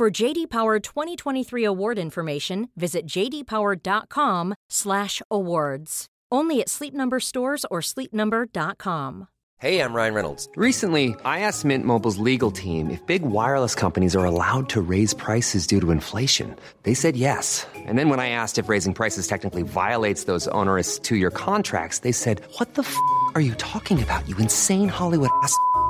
For JD Power 2023 award information, visit jdpower.com/awards. Only at Sleep Number stores or sleepnumber.com. Hey, I'm Ryan Reynolds. Recently, I asked Mint Mobile's legal team if big wireless companies are allowed to raise prices due to inflation. They said yes. And then when I asked if raising prices technically violates those onerous two-year contracts, they said, "What the f*** are you talking about? You insane Hollywood ass."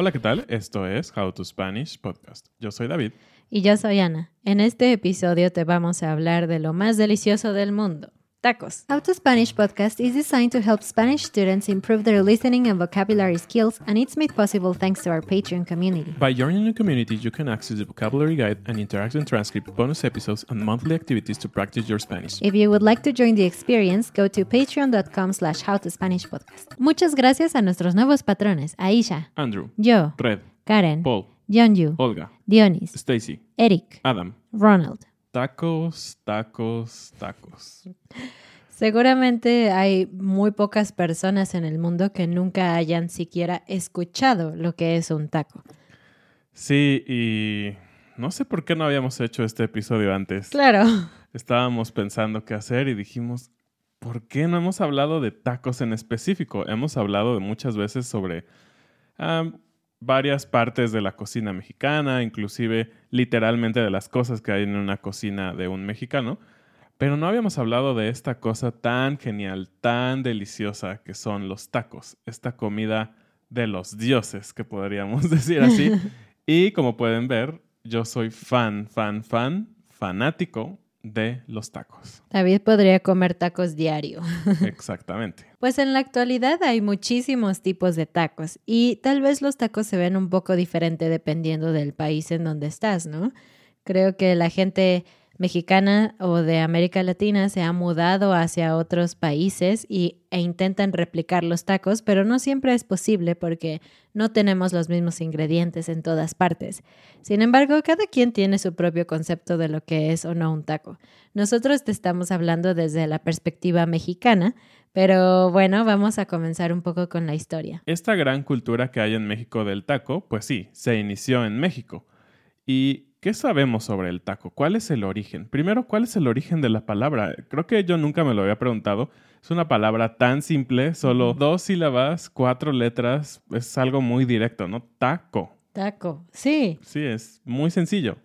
Hola, ¿qué tal? Esto es How to Spanish Podcast. Yo soy David. Y yo soy Ana. En este episodio te vamos a hablar de lo más delicioso del mundo. Tacos. How to Spanish podcast is designed to help Spanish students improve their listening and vocabulary skills, and it's made possible thanks to our Patreon community. By joining the community, you can access the vocabulary guide and interactive transcript, bonus episodes, and monthly activities to practice your Spanish. If you would like to join the experience, go to patreon.com slash howtospanishpodcast. Muchas gracias a nuestros nuevos patrones, Aisha, Andrew, yo, Red, Karen, Paul, Yeonju, Olga, Dionis, Stacy, Eric, Adam. Ronald. Tacos, tacos, tacos. Seguramente hay muy pocas personas en el mundo que nunca hayan siquiera escuchado lo que es un taco. Sí, y no sé por qué no habíamos hecho este episodio antes. Claro. Estábamos pensando qué hacer y dijimos, ¿por qué no hemos hablado de tacos en específico? Hemos hablado de muchas veces sobre ah, varias partes de la cocina mexicana, inclusive literalmente de las cosas que hay en una cocina de un mexicano, pero no habíamos hablado de esta cosa tan genial, tan deliciosa que son los tacos, esta comida de los dioses, que podríamos decir así. y como pueden ver, yo soy fan, fan, fan, fanático de los tacos. David podría comer tacos diario. Exactamente. Pues en la actualidad hay muchísimos tipos de tacos y tal vez los tacos se ven un poco diferente dependiendo del país en donde estás, ¿no? Creo que la gente mexicana o de América Latina se ha mudado hacia otros países y, e intentan replicar los tacos, pero no siempre es posible porque no tenemos los mismos ingredientes en todas partes. Sin embargo, cada quien tiene su propio concepto de lo que es o no un taco. Nosotros te estamos hablando desde la perspectiva mexicana, pero bueno, vamos a comenzar un poco con la historia. Esta gran cultura que hay en México del taco, pues sí, se inició en México. ¿Y qué sabemos sobre el taco? ¿Cuál es el origen? Primero, ¿cuál es el origen de la palabra? Creo que yo nunca me lo había preguntado. Es una palabra tan simple, solo dos sílabas, cuatro letras, es algo muy directo, ¿no? Taco. Taco, sí. Sí, es muy sencillo.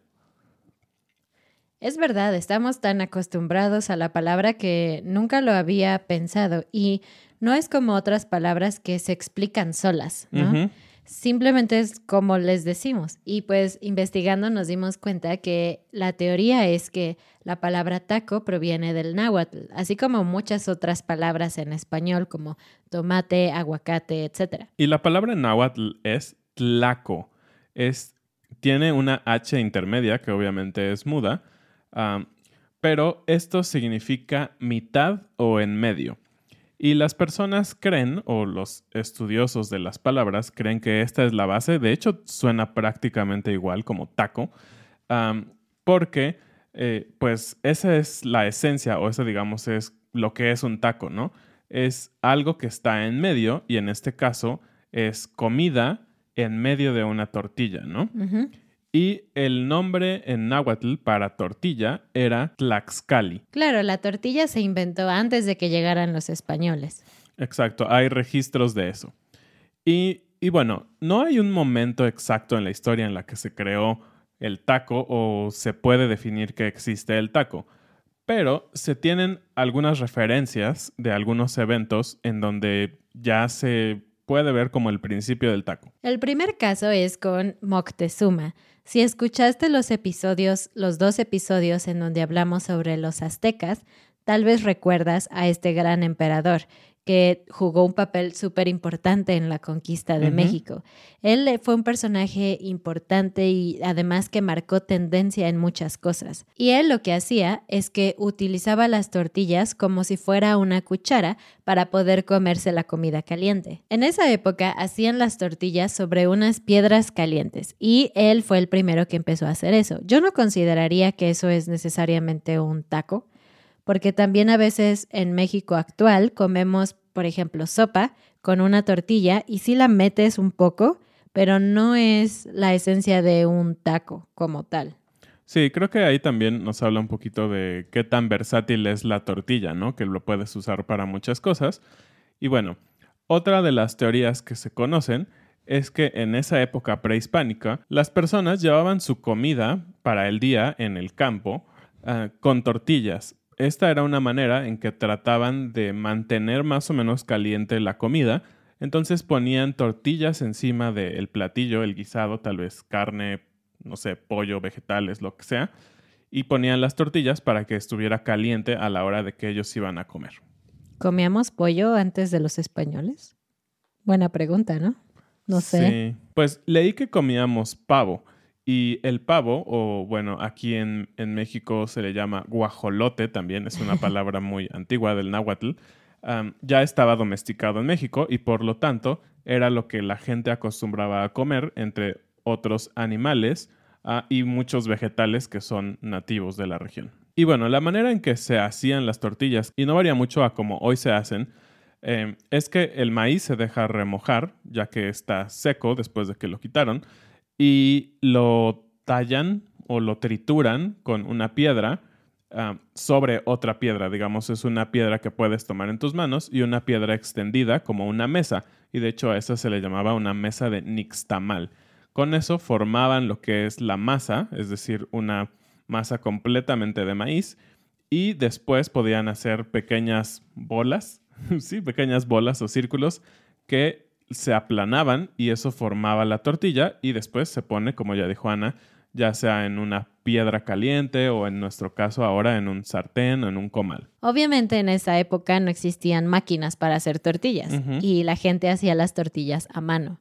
Es verdad, estamos tan acostumbrados a la palabra que nunca lo había pensado y no es como otras palabras que se explican solas, ¿no? Simplemente es como les decimos. Y pues investigando nos dimos cuenta que la teoría es que la palabra taco proviene del náhuatl, así como muchas otras palabras en español como tomate, aguacate, etc. Y la palabra náhuatl es tlaco. Es, tiene una H intermedia, que obviamente es muda, pero esto significa mitad o en medio. Y las personas creen, o los estudiosos de las palabras, creen que esta es la base. De hecho, suena prácticamente igual como taco. porque eh, pues esa es la esencia o esa digamos es lo que es un taco, ¿no? Es algo que está en medio y en este caso es comida en medio de una tortilla, ¿no? Ujú. Y el nombre en náhuatl para tortilla era Tlaxcali. Claro, la tortilla se inventó antes de que llegaran los españoles. Exacto, hay registros de eso. Y, y bueno, no hay un momento exacto en la historia en la que se creó el taco o se puede definir que existe el taco, pero se tienen algunas referencias de algunos eventos en donde ya se puede ver como el principio del taco. El primer caso es con Moctezuma. Si escuchaste los episodios, los dos episodios en donde hablamos sobre los aztecas, tal vez recuerdas a este gran emperador que jugó un papel súper importante en la conquista de. México. Él eh, fue un personaje importante y además que marcó tendencia en muchas cosas. Y él lo que hacía es que utilizaba las tortillas como si fuera una cuchara para poder comerse la comida caliente. En esa época hacían las tortillas sobre unas piedras calientes y él fue el primero que empezó a hacer eso. Yo no consideraría que eso es necesariamente un taco, porque también a veces en México actual comemos, por ejemplo, sopa con una tortilla y sí la metes un poco, pero no es la esencia de un taco como tal. Sí, creo que ahí también nos habla un poquito de qué tan versátil es la tortilla, ¿no? Que lo puedes usar para muchas cosas. Y bueno, otra de las teorías que se conocen es que en esa época prehispánica las personas llevaban su comida para el día en el campo ah, con tortillas. Esta era una manera en que trataban de mantener más o menos caliente la comida. Entonces ponían tortillas encima del platillo, el guisado, tal vez carne, no sé, pollo, vegetales, lo que sea, y ponían las tortillas para que estuviera caliente a la hora de que ellos iban a comer. ¿Comíamos pollo antes de los españoles? Buena pregunta, ¿no? No sé. Sí. Pues leí que comíamos pavo. Y el pavo, o bueno, aquí en, en México se le llama guajolote también, es una palabra muy antigua del náhuatl, ya estaba domesticado en México y por lo tanto era lo que la gente acostumbraba a comer entre otros animales ah, y muchos vegetales que son nativos de la región. Y bueno, la manera en que se hacían las tortillas, y no varía mucho a como hoy se hacen, eh, es que el maíz se deja remojar, ya que está seco después de que lo quitaron, y lo tallan o lo trituran con una piedra ah, sobre otra piedra. Digamos, es una piedra que puedes tomar en tus manos y una piedra extendida como una mesa. Y de hecho a esa se le llamaba una mesa de nixtamal. Con eso formaban lo que es la masa, es decir, una masa completamente de maíz. Y después podían hacer pequeñas bolas, sí, pequeñas bolas o círculos que se aplanaban y eso formaba la tortilla y después se pone, como ya dijo Ana, ya sea en una piedra caliente o en nuestro caso ahora en un sartén o en un comal. Obviamente en esa época no existían máquinas para hacer tortillas y la gente hacía las tortillas a mano.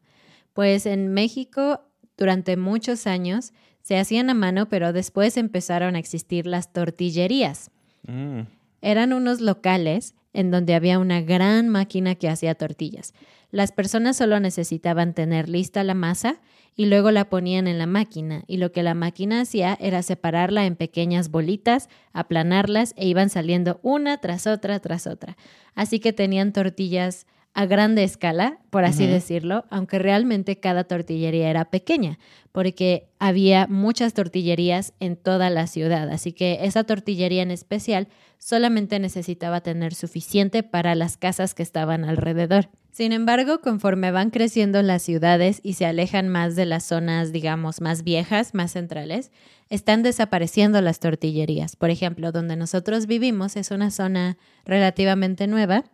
Pues en México durante muchos años se hacían a mano, pero después empezaron a existir las tortillerías. Mm, Eran unos locales en donde había una gran máquina que hacía tortillas. Las personas solo necesitaban tener lista la masa y luego la ponían en la máquina y lo que la máquina hacía era separarla en pequeñas bolitas, aplanarlas e iban saliendo una tras otra tras otra. Así que tenían tortillas a grande escala, por así decirlo, aunque realmente cada tortillería era pequeña, porque había muchas tortillerías en toda la ciudad, así que esa tortillería en especial solamente necesitaba tener suficiente para las casas que estaban alrededor. Sin embargo, conforme van creciendo las ciudades y se alejan más de las zonas, digamos, más viejas, más centrales, están desapareciendo las tortillerías. Por ejemplo, donde nosotros vivimos es una zona relativamente nueva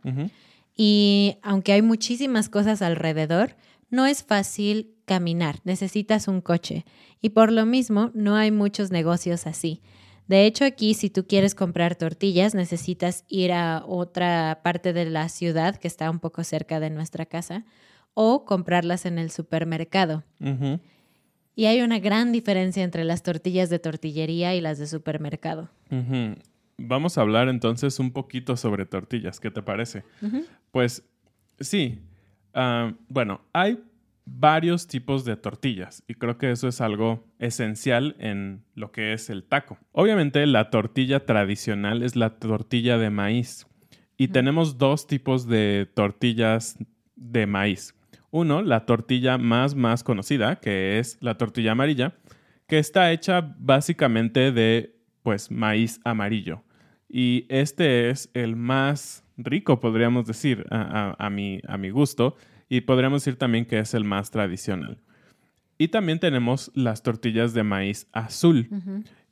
y aunque hay muchísimas cosas alrededor, no es fácil caminar, necesitas un coche y por lo mismo no hay muchos negocios así. De hecho, aquí si tú quieres comprar tortillas, necesitas ir a otra parte de la ciudad que está un poco cerca de nuestra casa o comprarlas en el supermercado. Y hay una gran diferencia entre las tortillas de tortillería y las de supermercado. Vamos a hablar entonces un poquito sobre tortillas, ¿qué te parece? Pues sí, ah, bueno, hay varios tipos de tortillas y creo que eso es algo esencial en lo que es el taco. Obviamente la tortilla tradicional es la tortilla de maíz y tenemos dos tipos de tortillas de maíz. Uno, la tortilla más más conocida, que es la tortilla amarilla, que está hecha básicamente de pues maíz amarillo. Y este es el más rico, podríamos decir, a, mi, a mi gusto y podríamos decir también que es el más tradicional. Y también tenemos las tortillas de maíz azul.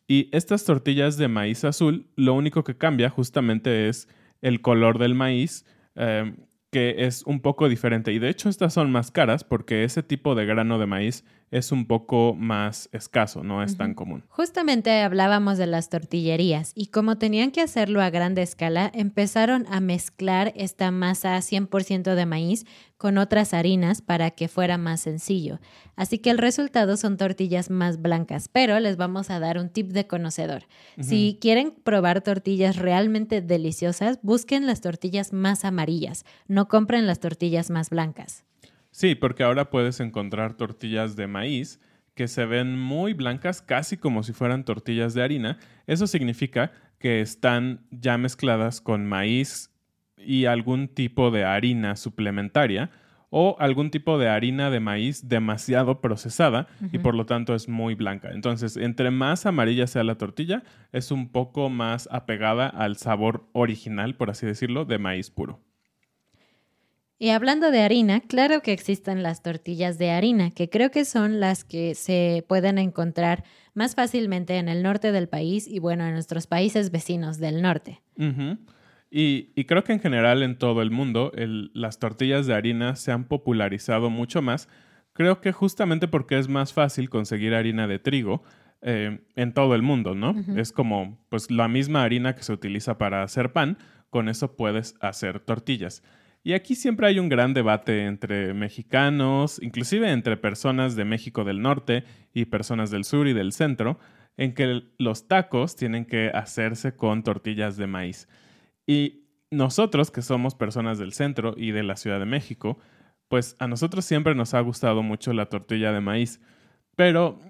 Y estas tortillas de maíz azul, lo único que cambia justamente es el color del maíz, eh, que es un poco diferente. Y de hecho estas son más caras porque ese tipo de grano de maíz es un poco más escaso, no es tan común. Justamente hablábamos de las tortillerías y como tenían que hacerlo a grande escala, empezaron a mezclar esta masa 100% de maíz con otras harinas para que fuera más sencillo. Así que el resultado son tortillas más blancas, pero les vamos a dar un tip de conocedor. Si quieren probar tortillas realmente deliciosas, busquen las tortillas más amarillas, no compren las tortillas más blancas. Sí, porque ahora puedes encontrar tortillas de maíz que se ven muy blancas, casi como si fueran tortillas de harina. Eso significa que están ya mezcladas con maíz y algún tipo de harina suplementaria o algún tipo de harina de maíz demasiado procesada y por lo tanto es muy blanca. Entonces, entre más amarilla sea la tortilla, es un poco más apegada al sabor original, por así decirlo, de maíz puro. Y hablando de harina, claro que existen las tortillas de harina, que creo que son las que se pueden encontrar más fácilmente en el norte del país y bueno, en nuestros países vecinos del norte. y, creo que en general en todo el mundo las tortillas de harina se han popularizado mucho más. Creo que justamente porque es más fácil conseguir harina de trigo eh, en todo el mundo, ¿no? Es como pues la misma harina que se utiliza para hacer pan, con eso puedes hacer tortillas. Y aquí siempre hay un gran debate entre mexicanos, inclusive entre personas de México del Norte y personas del sur y del centro, en que los tacos tienen que hacerse con tortillas de maíz. Y nosotros, que somos personas del centro y de la Ciudad de México, pues a nosotros siempre nos ha gustado mucho la tortilla de maíz. Pero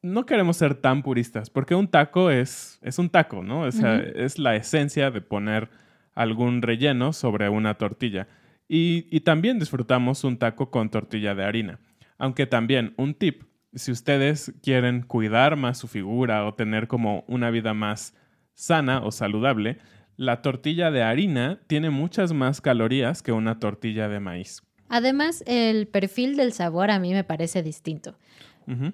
no queremos ser tan puristas, porque un taco es, es un taco, ¿no? O sea, es la esencia de poner algún relleno sobre una tortilla. Y, también disfrutamos un taco con tortilla de harina. Aunque también un tip, si ustedes quieren cuidar más su figura o tener como una vida más sana o saludable, la tortilla de harina tiene muchas más calorías que una tortilla de maíz. Además, el perfil del sabor a mí me parece distinto.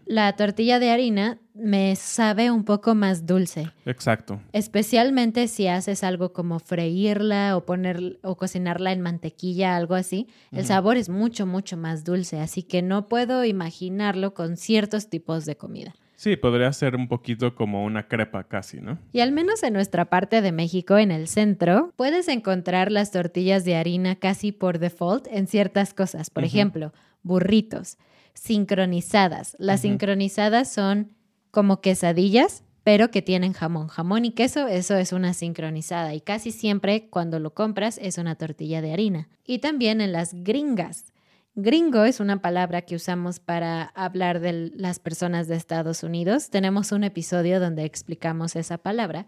La tortilla de harina me sabe un poco más dulce. Exacto. Especialmente si haces algo como freírla o poner o cocinarla en mantequilla, algo así. El sabor es mucho, mucho más dulce, así que no puedo imaginarlo con ciertos tipos de comida. Sí, podría ser un poquito como una crepa casi, ¿no? Y al menos en nuestra parte de México, en el centro, puedes encontrar las tortillas de harina casi por default en ciertas cosas. Por ejemplo, burritos sincronizadas. Las sincronizadas son como quesadillas, pero que tienen jamón. Jamón y queso, eso es una sincronizada y casi siempre cuando lo compras es una tortilla de harina. Y también en las gringas. Gringo es una palabra que usamos para hablar de las personas de Estados Unidos. Tenemos un episodio donde explicamos esa palabra.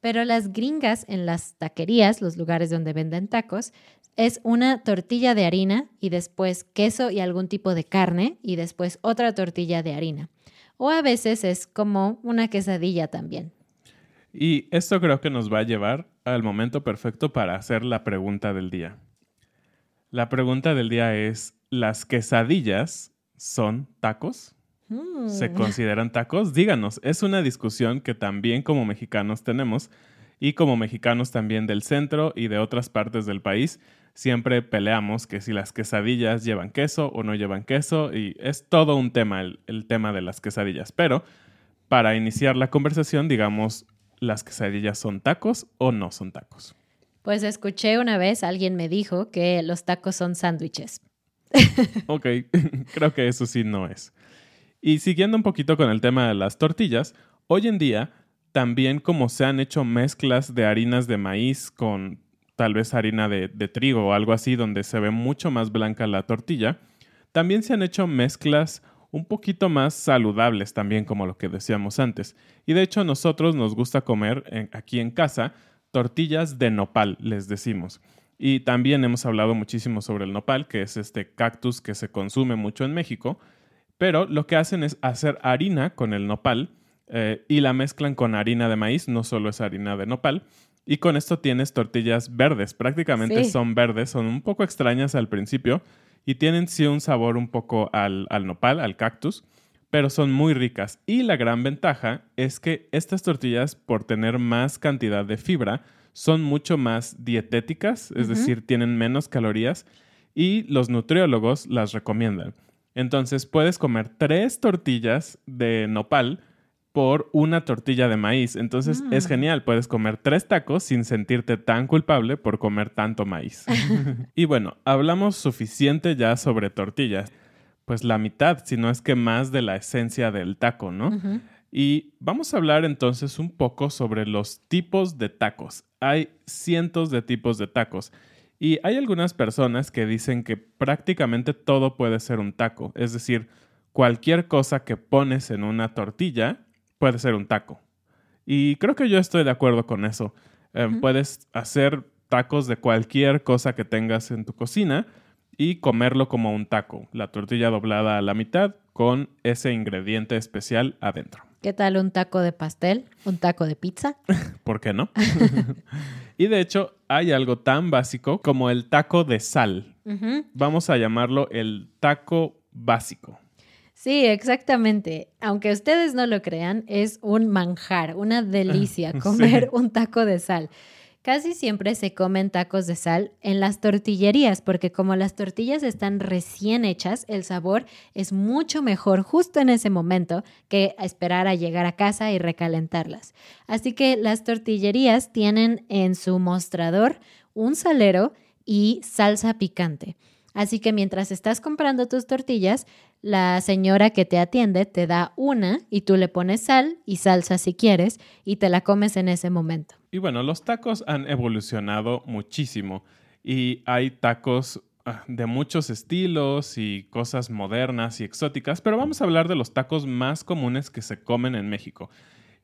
Pero las gringas en las taquerías, los lugares donde venden tacos, es una tortilla de harina y después queso y algún tipo de carne y después otra tortilla de harina. O a veces es como una quesadilla también. Y esto creo que nos va a llevar al momento perfecto para hacer la pregunta del día. La pregunta del día es, ¿las quesadillas son tacos? ¿Se mm. consideran tacos? Díganos, es una discusión que también como mexicanos tenemos y como mexicanos también del centro y de otras partes del país siempre peleamos que si las quesadillas llevan queso o no llevan queso y es todo un tema el, tema de las quesadillas. Pero para iniciar la conversación, digamos, ¿las quesadillas son tacos o no son tacos? Pues escuché una vez, alguien me dijo que los tacos son sándwiches. ok, creo que eso sí no es. Y siguiendo un poquito con el tema de las tortillas, hoy en día también como se han hecho mezclas de harinas de maíz con tal vez harina de, trigo o algo así, donde se ve mucho más blanca la tortilla, También se han hecho mezclas un poquito más saludables también, como lo que decíamos antes. Y de hecho nosotros nos gusta comer aquí en casa tortillas de nopal, les decimos. Y también hemos hablado muchísimo sobre el nopal, que es este cactus que se consume mucho en México. Pero lo que hacen es hacer harina con el nopal eh, y la mezclan con harina de maíz, no solo es harina de nopal. Y con esto tienes tortillas verdes, prácticamente son verdes, son un poco extrañas al principio y tienen sí un sabor un poco al, al nopal, al cactus, pero son muy ricas. Y la gran ventaja es que estas tortillas, por tener más cantidad de fibra, son mucho más dietéticas, es decir, tienen menos calorías y los nutriólogos las recomiendan. Entonces puedes comer tres tortillas de nopal por una tortilla de maíz. Entonces es mm. genial, puedes comer tres tacos sin sentirte tan culpable por comer tanto maíz. y bueno, hablamos suficiente ya sobre tortillas. Pues la mitad, si no es que más de la esencia del taco, ¿no? Y vamos a hablar entonces un poco sobre los tipos de tacos. Hay cientos de tipos de tacos. Y hay algunas personas que dicen que prácticamente todo puede ser un taco. Es decir, cualquier cosa que pones en una tortilla puede ser un taco. Y creo que yo estoy de acuerdo con eso. Em, puedes hacer tacos de cualquier cosa que tengas en tu cocina y comerlo como un taco. La tortilla doblada a la mitad con ese ingrediente especial adentro. ¿Qué tal un taco de pastel? ¿Un taco de pizza? ¿Por qué no? y de hecho, hay algo tan básico como el taco de sal. Vamos a llamarlo el taco básico. Sí, exactamente. Aunque ustedes no lo crean, es un manjar, una delicia comer un taco de sal. Casi siempre se comen tacos de sal en las tortillerías porque como las tortillas están recién hechas, el sabor es mucho mejor justo en ese momento que esperar a llegar a casa y recalentarlas. Así que las tortillerías tienen en su mostrador un salero y salsa picante. Así que mientras estás comprando tus tortillas, la señora que te atiende te da una y tú le pones sal y salsa si quieres y te la comes en ese momento. Y bueno, los tacos han evolucionado muchísimo y hay tacos ah, de muchos estilos y cosas modernas y exóticas, pero vamos a hablar de los tacos más comunes que se comen en México.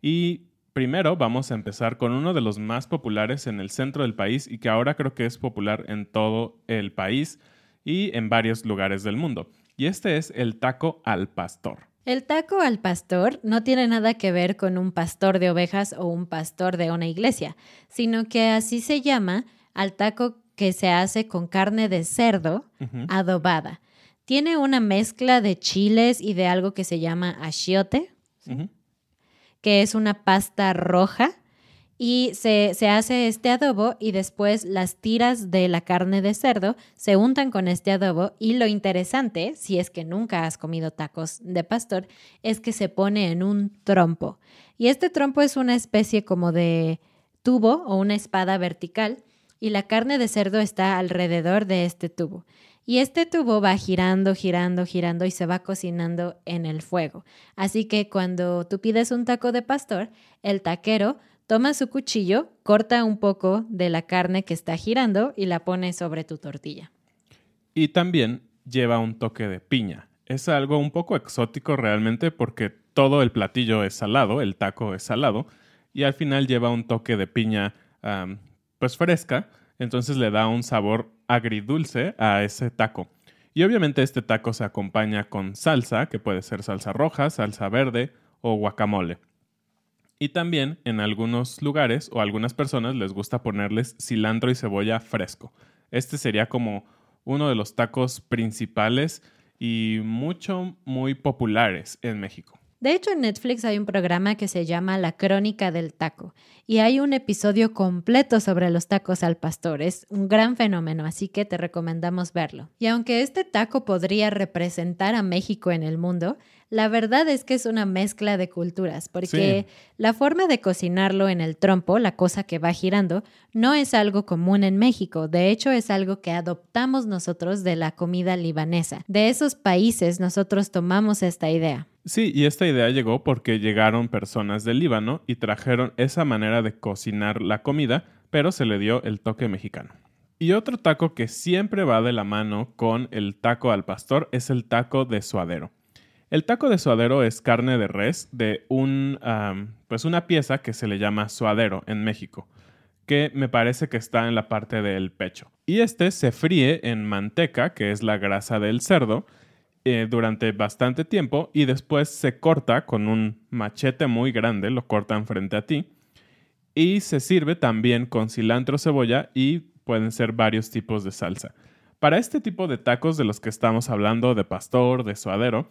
Y primero vamos a empezar con uno de los más populares en el centro del país y que ahora creo que es popular en todo el país y en varios lugares del mundo y este es el taco al pastor. El taco al pastor no tiene nada que ver con un pastor de ovejas o un pastor de una iglesia, sino que así se llama al taco que se hace con carne de cerdo adobada. Tiene una mezcla de chiles y de algo que se llama achiote, que es una pasta roja y se, hace este adobo y después las tiras de la carne de cerdo se untan con este adobo y lo interesante, si es que nunca has comido tacos de pastor, es que se pone en un trompo. Y este trompo es una especie como de tubo o una espada vertical y la carne de cerdo está alrededor de este tubo. Y este tubo va girando, girando, girando y se va cocinando en el fuego. Así que cuando tú pides un taco de pastor, el taquero Toma su cuchillo, corta un poco de la carne que está girando y la pone sobre tu tortilla. Y también lleva un toque de piña. Es algo un poco exótico realmente porque todo el platillo es salado, el taco es salado, y al final lleva un toque de piña pues fresca, entonces le da un sabor agridulce a ese taco. Y obviamente este taco se acompaña con salsa, que puede ser salsa roja, salsa verde o guacamole. Y también en algunos lugares o algunas personas les gusta ponerles cilantro y cebolla fresco. Este sería como uno de los tacos principales y mucho, muy populares en México. De hecho, en Netflix hay un programa que se llama La Crónica del Taco y hay un episodio completo sobre los tacos al pastor. Es un gran fenómeno, así que te recomendamos verlo. Y aunque este taco podría representar a México en el mundo, la verdad es que es una mezcla de culturas, porque la forma de cocinarlo en el trompo, la cosa que va girando, no es algo común en México. De hecho, es algo que adoptamos nosotros de la comida libanesa. De esos países nosotros tomamos esta idea. Sí, y esta idea llegó porque llegaron personas del Líbano y trajeron esa manera de cocinar la comida, pero se le dio el toque mexicano. Y otro taco que siempre va de la mano con el taco al pastor es el taco de suadero. El taco de suadero es carne de res de un, pues una pieza que se le llama suadero en México, que me parece que está en la parte del pecho. Y este se fríe en manteca, que es la grasa del cerdo, eh, durante bastante tiempo y después se corta con un machete muy grande, lo cortan frente a ti. Y se sirve también con cilantro, cebolla y pueden ser varios tipos de salsa. Para este tipo de tacos de los que estamos hablando, de pastor, de suadero,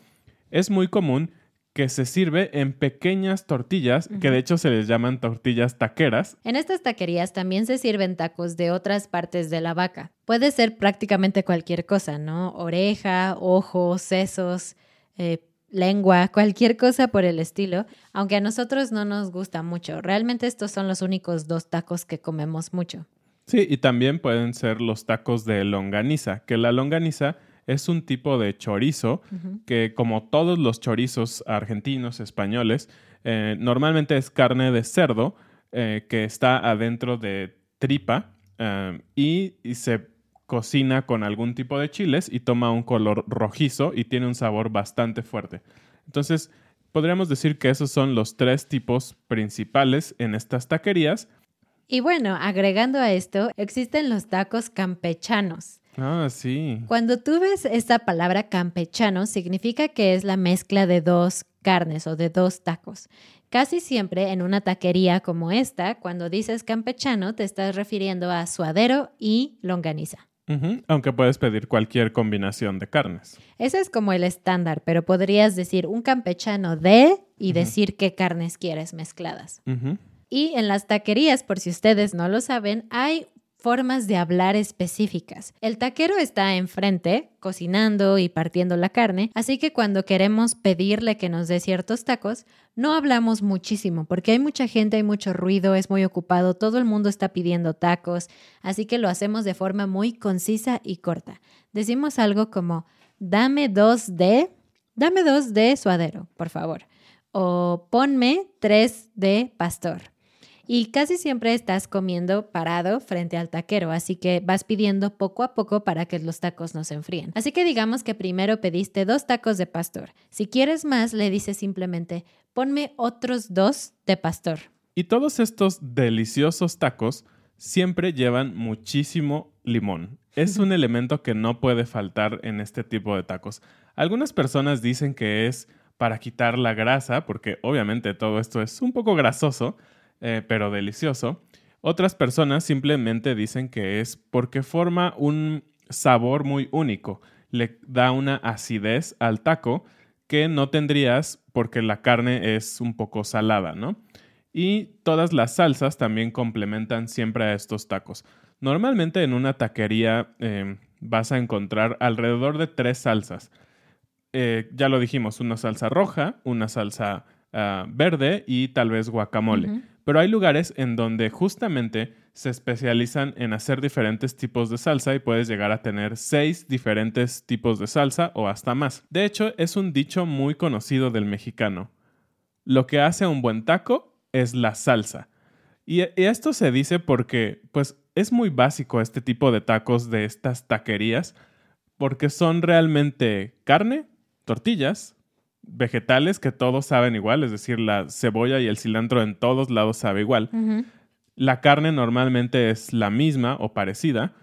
es muy común que se sirve en pequeñas tortillas, que de hecho se les llaman tortillas taqueras. En estas taquerías también se sirven tacos de otras partes de la vaca. Puede ser prácticamente cualquier cosa, ¿no? Oreja, ojos, sesos, eh, lengua, cualquier cosa por el estilo, aunque a nosotros no nos gusta mucho. Realmente estos son los únicos dos tacos que comemos mucho. Sí, y también pueden ser los tacos de longaniza, que la longaniza es un tipo de chorizo que, como todos los chorizos argentinos, españoles, eh, normalmente es carne de cerdo eh, que está adentro de tripa eh, y, se cocina con algún tipo de chiles y toma un color rojizo y tiene un sabor bastante fuerte. Entonces, podríamos decir que esos son los tres tipos principales en estas taquerías y bueno, agregando a esto, existen los tacos campechanos. Ah, sí. Cuando tú ves esta palabra campechano, significa que es la mezcla de dos carnes o de dos tacos. Casi siempre en una taquería como esta, cuando dices campechano, te estás refiriendo a suadero y longaniza. Aunque puedes pedir cualquier combinación de carnes. Ese es como el estándar, pero podrías decir un campechano de y decir qué carnes quieres mezcladas. Y en las taquerías, por si ustedes no lo saben, hay formas de hablar específicas. El taquero está enfrente, cocinando y partiendo la carne, así que cuando queremos pedirle que nos dé ciertos tacos, no hablamos muchísimo, porque hay mucha gente, hay mucho ruido, es muy ocupado, todo el mundo está pidiendo tacos, así que lo hacemos de forma muy concisa y corta. Decimos algo como, dame dos de, dame dos de suadero, por favor, o ponme tres de pastor y casi siempre estás comiendo parado frente al taquero, así que vas pidiendo poco a poco para que los tacos no se enfríen. Así que digamos que primero pediste dos tacos de pastor. Si quieres más, le dices simplemente, ponme otros dos de pastor. Y todos estos deliciosos tacos siempre llevan muchísimo limón. Es un elemento que no puede faltar en este tipo de tacos. Algunas personas dicen que es para quitar la grasa, porque obviamente todo esto es un poco grasoso, eh, pero delicioso. Otras personas simplemente dicen que es porque forma un sabor muy único, le da una acidez al taco que no tendrías porque la carne es un poco salada, ¿no? Y todas las salsas también complementan siempre a estos tacos. Normalmente en una taquería em, vas a encontrar alrededor de tres salsas. Eh, ya lo dijimos, una salsa roja, una salsa ah, verde y tal vez guacamole. Pero hay lugares en donde justamente se especializan en hacer diferentes tipos de salsa y puedes llegar a tener seis diferentes tipos de salsa o hasta más. De hecho, es un dicho muy conocido del mexicano. Lo que hace un buen taco es la salsa. Y esto se dice porque, pues, es muy básico este tipo de tacos de estas taquerías, porque son realmente carne, tortillas, vegetales que todos saben igual, es decir, la cebolla y el cilantro en todos lados sabe igual. La carne normalmente es la misma o parecida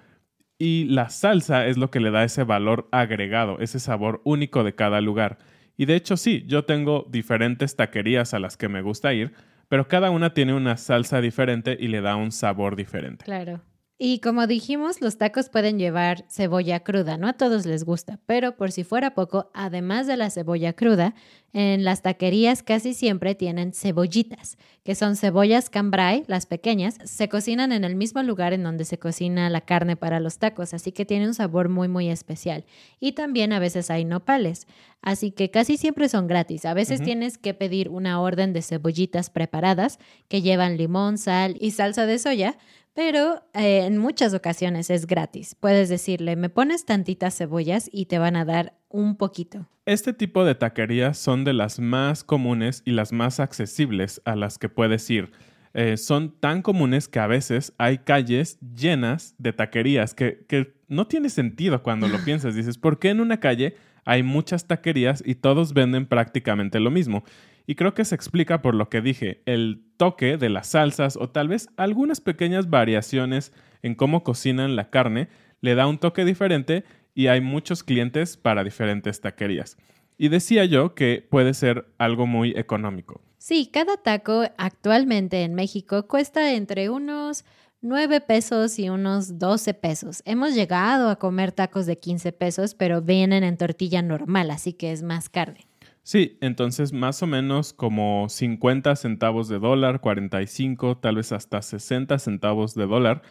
y la salsa es lo que le da ese valor agregado, ese sabor único de cada lugar. Y de hecho sí, yo tengo diferentes taquerías a las que me gusta ir, pero cada una tiene una salsa diferente y le da un sabor diferente. Claro. Y como dijimos, los tacos pueden llevar cebolla cruda, no a todos les gusta, pero por si fuera poco, además de la cebolla cruda, en las taquerías casi siempre tienen cebollitas, que son cebollas cambrai, las pequeñas, se cocinan en el mismo lugar en donde se cocina la carne para los tacos, así que tiene un sabor muy muy especial. Y también a veces hay nopales, así que casi siempre son gratis. A veces tienes que pedir una orden de cebollitas preparadas que llevan limón, sal y salsa de soya, pero eh, en muchas ocasiones es gratis. Puedes decirle, me pones tantitas cebollas y te van a dar un poquito. Este tipo de taquerías son de las más comunes y las más accesibles a las que puedes ir. eh, son tan comunes que a veces hay calles llenas de taquerías que, que no tiene sentido cuando lo piensas. Dices, ¿por qué en una calle hay muchas taquerías y todos venden prácticamente lo mismo? Y creo que se explica por lo que dije, el toque de las salsas o tal vez algunas pequeñas variaciones en cómo cocinan la carne le da un toque diferente y hay muchos clientes para diferentes taquerías. Y decía yo que puede ser algo muy económico. Sí, cada taco actualmente en México cuesta entre unos 9 pesos y unos 12 pesos. Hemos llegado a comer tacos de 15 pesos, pero vienen en tortilla normal, así que es más carne. Sí, entonces más o menos como 50 centavos de dólar, 45, tal vez hasta 60 centavos de dólar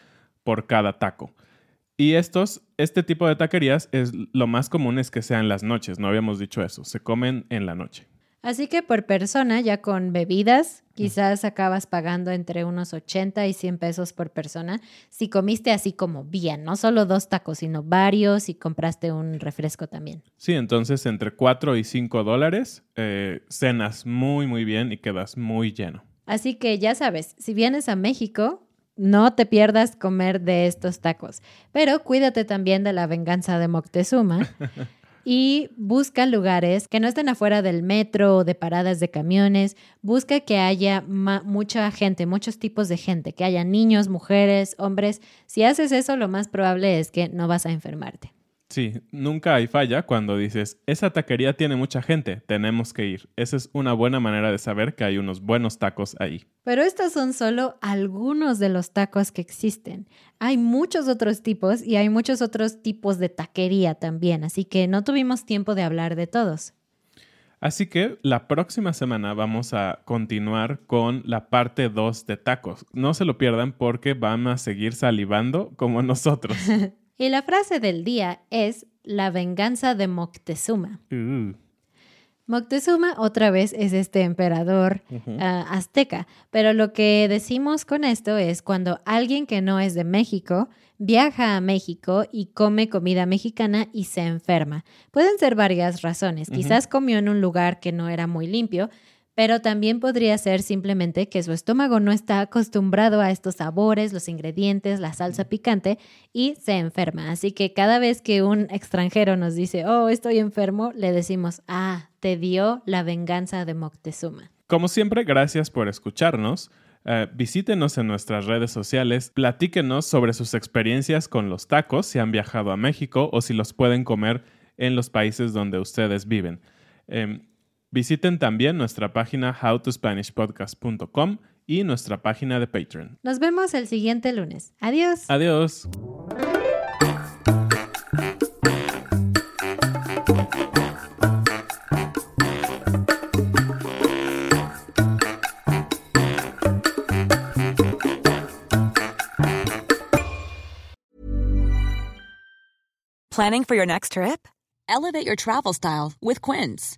por cada taco. Y estos, este tipo de taquerías es lo más común es que sean las noches, no habíamos dicho eso, se comen en la noche. Así que por persona, ya con bebidas, quizás acabas pagando entre unos 80 y 100 pesos por persona. Si comiste así como bien, no solo dos tacos, sino varios y compraste un refresco también. Sí, entonces entre 4 y 5 dólares, eh, cenas muy, muy bien y quedas muy lleno. Así que ya sabes, si vienes a México, no te pierdas comer de estos tacos, pero cuídate también de la venganza de Moctezuma. y busca lugares que no estén afuera del metro o de paradas de camiones. Busca que haya mucha gente, muchos tipos de gente, que haya niños, mujeres, hombres. Si haces eso, lo más probable es que no vas a enfermarte. Sí, nunca hay falla cuando dices, esa taquería tiene mucha gente, tenemos que ir. Esa es una buena manera de saber que hay unos buenos tacos ahí. Pero estos son solo algunos de los tacos que existen. Hay muchos otros tipos y hay muchos otros tipos de taquería también, así que no tuvimos tiempo de hablar de todos. Así que la próxima semana vamos a continuar con la parte 2 de tacos. No se lo pierdan porque van a seguir salivando como nosotros. Y la frase del día es la venganza de Moctezuma. Uh. Moctezuma otra vez es este emperador ah, azteca, pero lo que decimos con esto es cuando alguien que no es de México viaja a México y come comida mexicana y se enferma. Pueden ser varias razones. Quizás comió en un lugar que no era muy limpio, pero también podría ser simplemente que su estómago no está acostumbrado a estos sabores, los ingredientes, la salsa picante y se enferma. Así que cada vez que un extranjero nos dice, oh, estoy enfermo, le decimos, ah, te dio la venganza de Moctezuma. Como siempre, gracias por escucharnos. Eh, visítenos en nuestras redes sociales, platíquenos sobre sus experiencias con los tacos, si han viajado a México o si los pueden comer en los países donde ustedes viven. Em, Visiten también nuestra página howtospanishpodcast.com y nuestra página de Patreon. Nos vemos el siguiente lunes. Adiós. Adiós. Planning for your next trip? Elevate your travel style with Quince.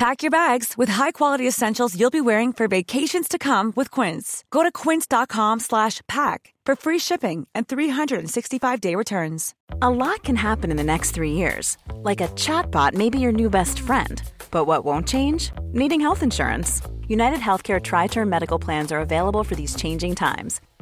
Pack your bags with high-quality essentials you'll be wearing for vacations to come with Quince. Go to quince.com/pack for free shipping and 365-day returns. A lot can happen in the next 3 years. Like a chatbot may be your new best friend. But what won't change? Needing health insurance. United Healthcare tri-term medical plans are available for these changing times